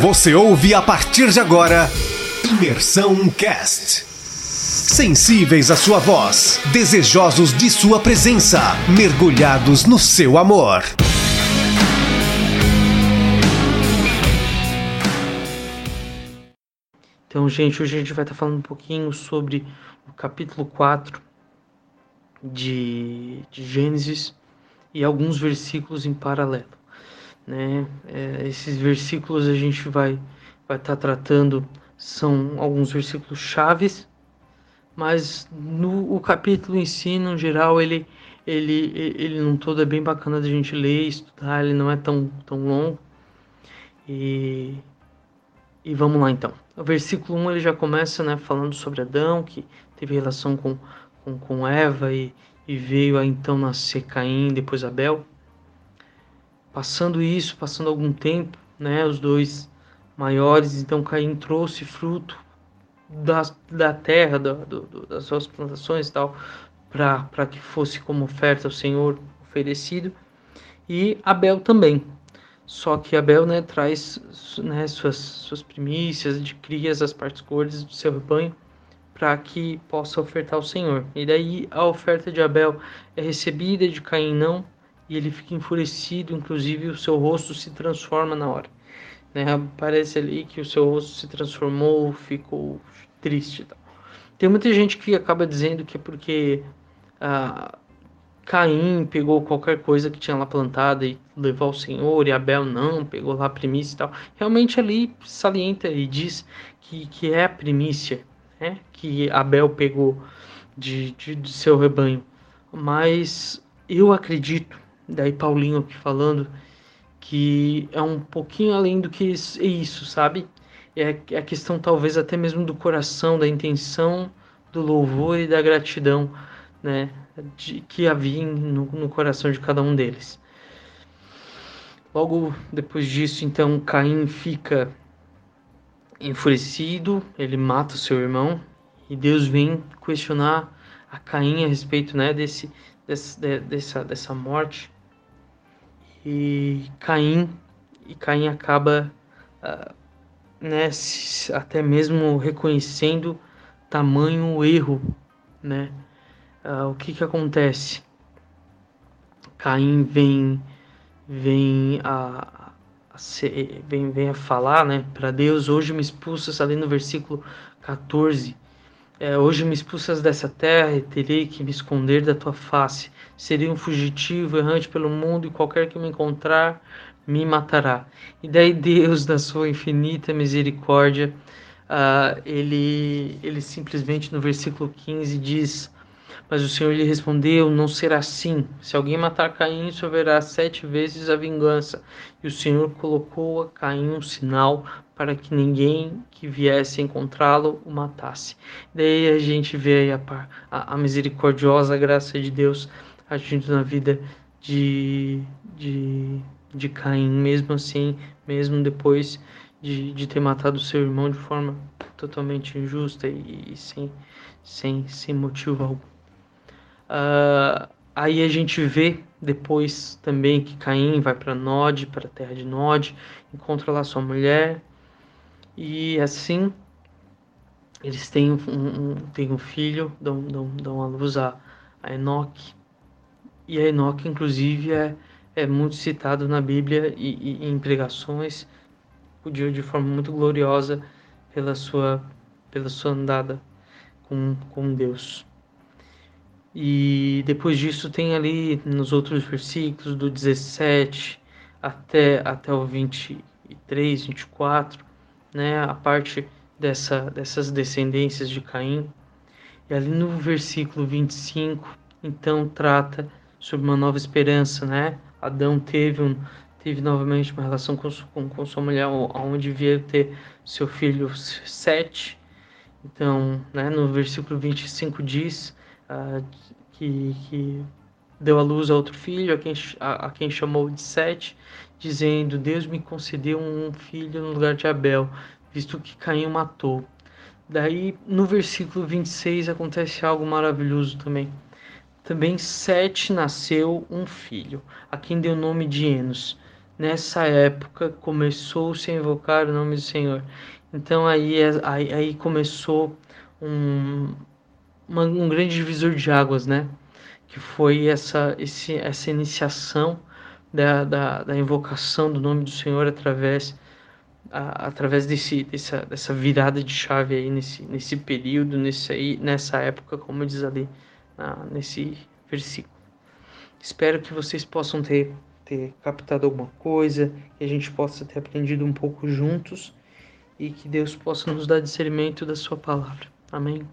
Você ouve a partir de agora Imersão Cast. Sensíveis à sua voz, desejosos de sua presença, mergulhados no seu amor. Então, gente, hoje a gente vai estar falando um pouquinho sobre o capítulo 4 de, de Gênesis e alguns versículos em paralelo. Né? É, esses versículos a gente vai vai estar tratando são alguns versículos chaves, mas no o capítulo em si, no geral, ele ele ele não todo é bem bacana da gente ler, estudar, ele não é tão tão longo. E e vamos lá então. O versículo 1 ele já começa, né, falando sobre Adão, que teve relação com com, com Eva e, e veio a então nascer Caim, depois Abel. Passando isso, passando algum tempo, né, os dois maiores, então Caim trouxe fruto da, da terra, do, do, das suas plantações e tal, para que fosse como oferta ao Senhor oferecido, e Abel também. Só que Abel né, traz né, suas, suas primícias de crias, as partes gordas do seu rebanho, para que possa ofertar ao Senhor. E daí a oferta de Abel é recebida, de Caim não, e ele fica enfurecido, inclusive o seu rosto se transforma na hora. Né? Parece ali que o seu rosto se transformou, ficou triste. Tal. Tem muita gente que acaba dizendo que é porque ah, Caim pegou qualquer coisa que tinha lá plantada e levou ao Senhor, e Abel não, pegou lá a primícia e tal. Realmente ali salienta e diz que, que é a primícia né, que Abel pegou de, de, de seu rebanho. Mas eu acredito, daí Paulinho aqui falando, que é um pouquinho além do que isso, sabe? É, é a questão talvez até mesmo do coração, da intenção, do louvor e da gratidão, né? De, que havia no, no coração de cada um deles. Logo depois disso, então, Caim fica enfurecido, ele mata o seu irmão e Deus vem questionar a Caim a respeito né, desse, desse, dessa, dessa morte. E Caim, e Caim acaba uh, né, até mesmo reconhecendo tamanho erro. Né? Uh, o que, que acontece? Caim vem, vem a, vem, vem a falar né, para Deus: Hoje me expulsas, ali no versículo 14. É, hoje me expulsas dessa terra e terei que me esconder da tua face. Serei um fugitivo, errante pelo mundo, e qualquer que me encontrar me matará. E daí Deus, na sua infinita misericórdia, uh, ele, ele simplesmente no versículo 15 diz: mas o Senhor lhe respondeu: Não será assim. Se alguém matar Caim, haverá sete vezes a vingança. E o Senhor colocou a Caim um sinal para que ninguém que viesse encontrá-lo o matasse. Daí a gente vê a, a, a, misericordiosa graça de Deus agindo na vida de, de, de Caim, mesmo assim, mesmo depois de, de ter matado seu irmão de forma totalmente injusta e, e sem, sem, sem motivo algum. Uh, aí a gente vê depois também que Caim vai para Nod, para a terra de Nod, encontra lá sua mulher e assim eles têm um, um, têm um filho, dão, dão, dão a luz a, a Enoque. E a Enoque, inclusive, é, é muito citado na Bíblia e, e em pregações de, de forma muito gloriosa pela sua, pela sua andada com, com Deus. E depois disso tem ali nos outros versículos do 17 até, até o 23, 24, né, a parte dessa, dessas descendências de Caim. E ali no versículo 25, então trata sobre uma nova esperança, né? Adão teve, um, teve novamente uma relação com, com, com sua mulher, onde devia ter seu filho Sete. Então, né, no versículo 25 diz uh, que, que deu à luz a outro filho, a quem, a, a quem chamou de Sete, dizendo: Deus me concedeu um filho no lugar de Abel, visto que Caim matou. Daí, no versículo 26, acontece algo maravilhoso também. Também Sete nasceu um filho, a quem deu o nome de Enos. nessa época começou-se a invocar o nome do Senhor. Então aí, é, aí, aí começou um, uma, um grande divisor de águas, né? Que foi essa, esse, essa iniciação da, da, da invocação do nome do Senhor através a, através desse, dessa, dessa virada de chave aí nesse, nesse período, nesse aí, nessa época, como diz ali nesse versículo. Espero que vocês possam ter, ter captado alguma coisa, que a gente possa ter aprendido um pouco juntos e que Deus possa nos dar discernimento da Sua palavra. Amém.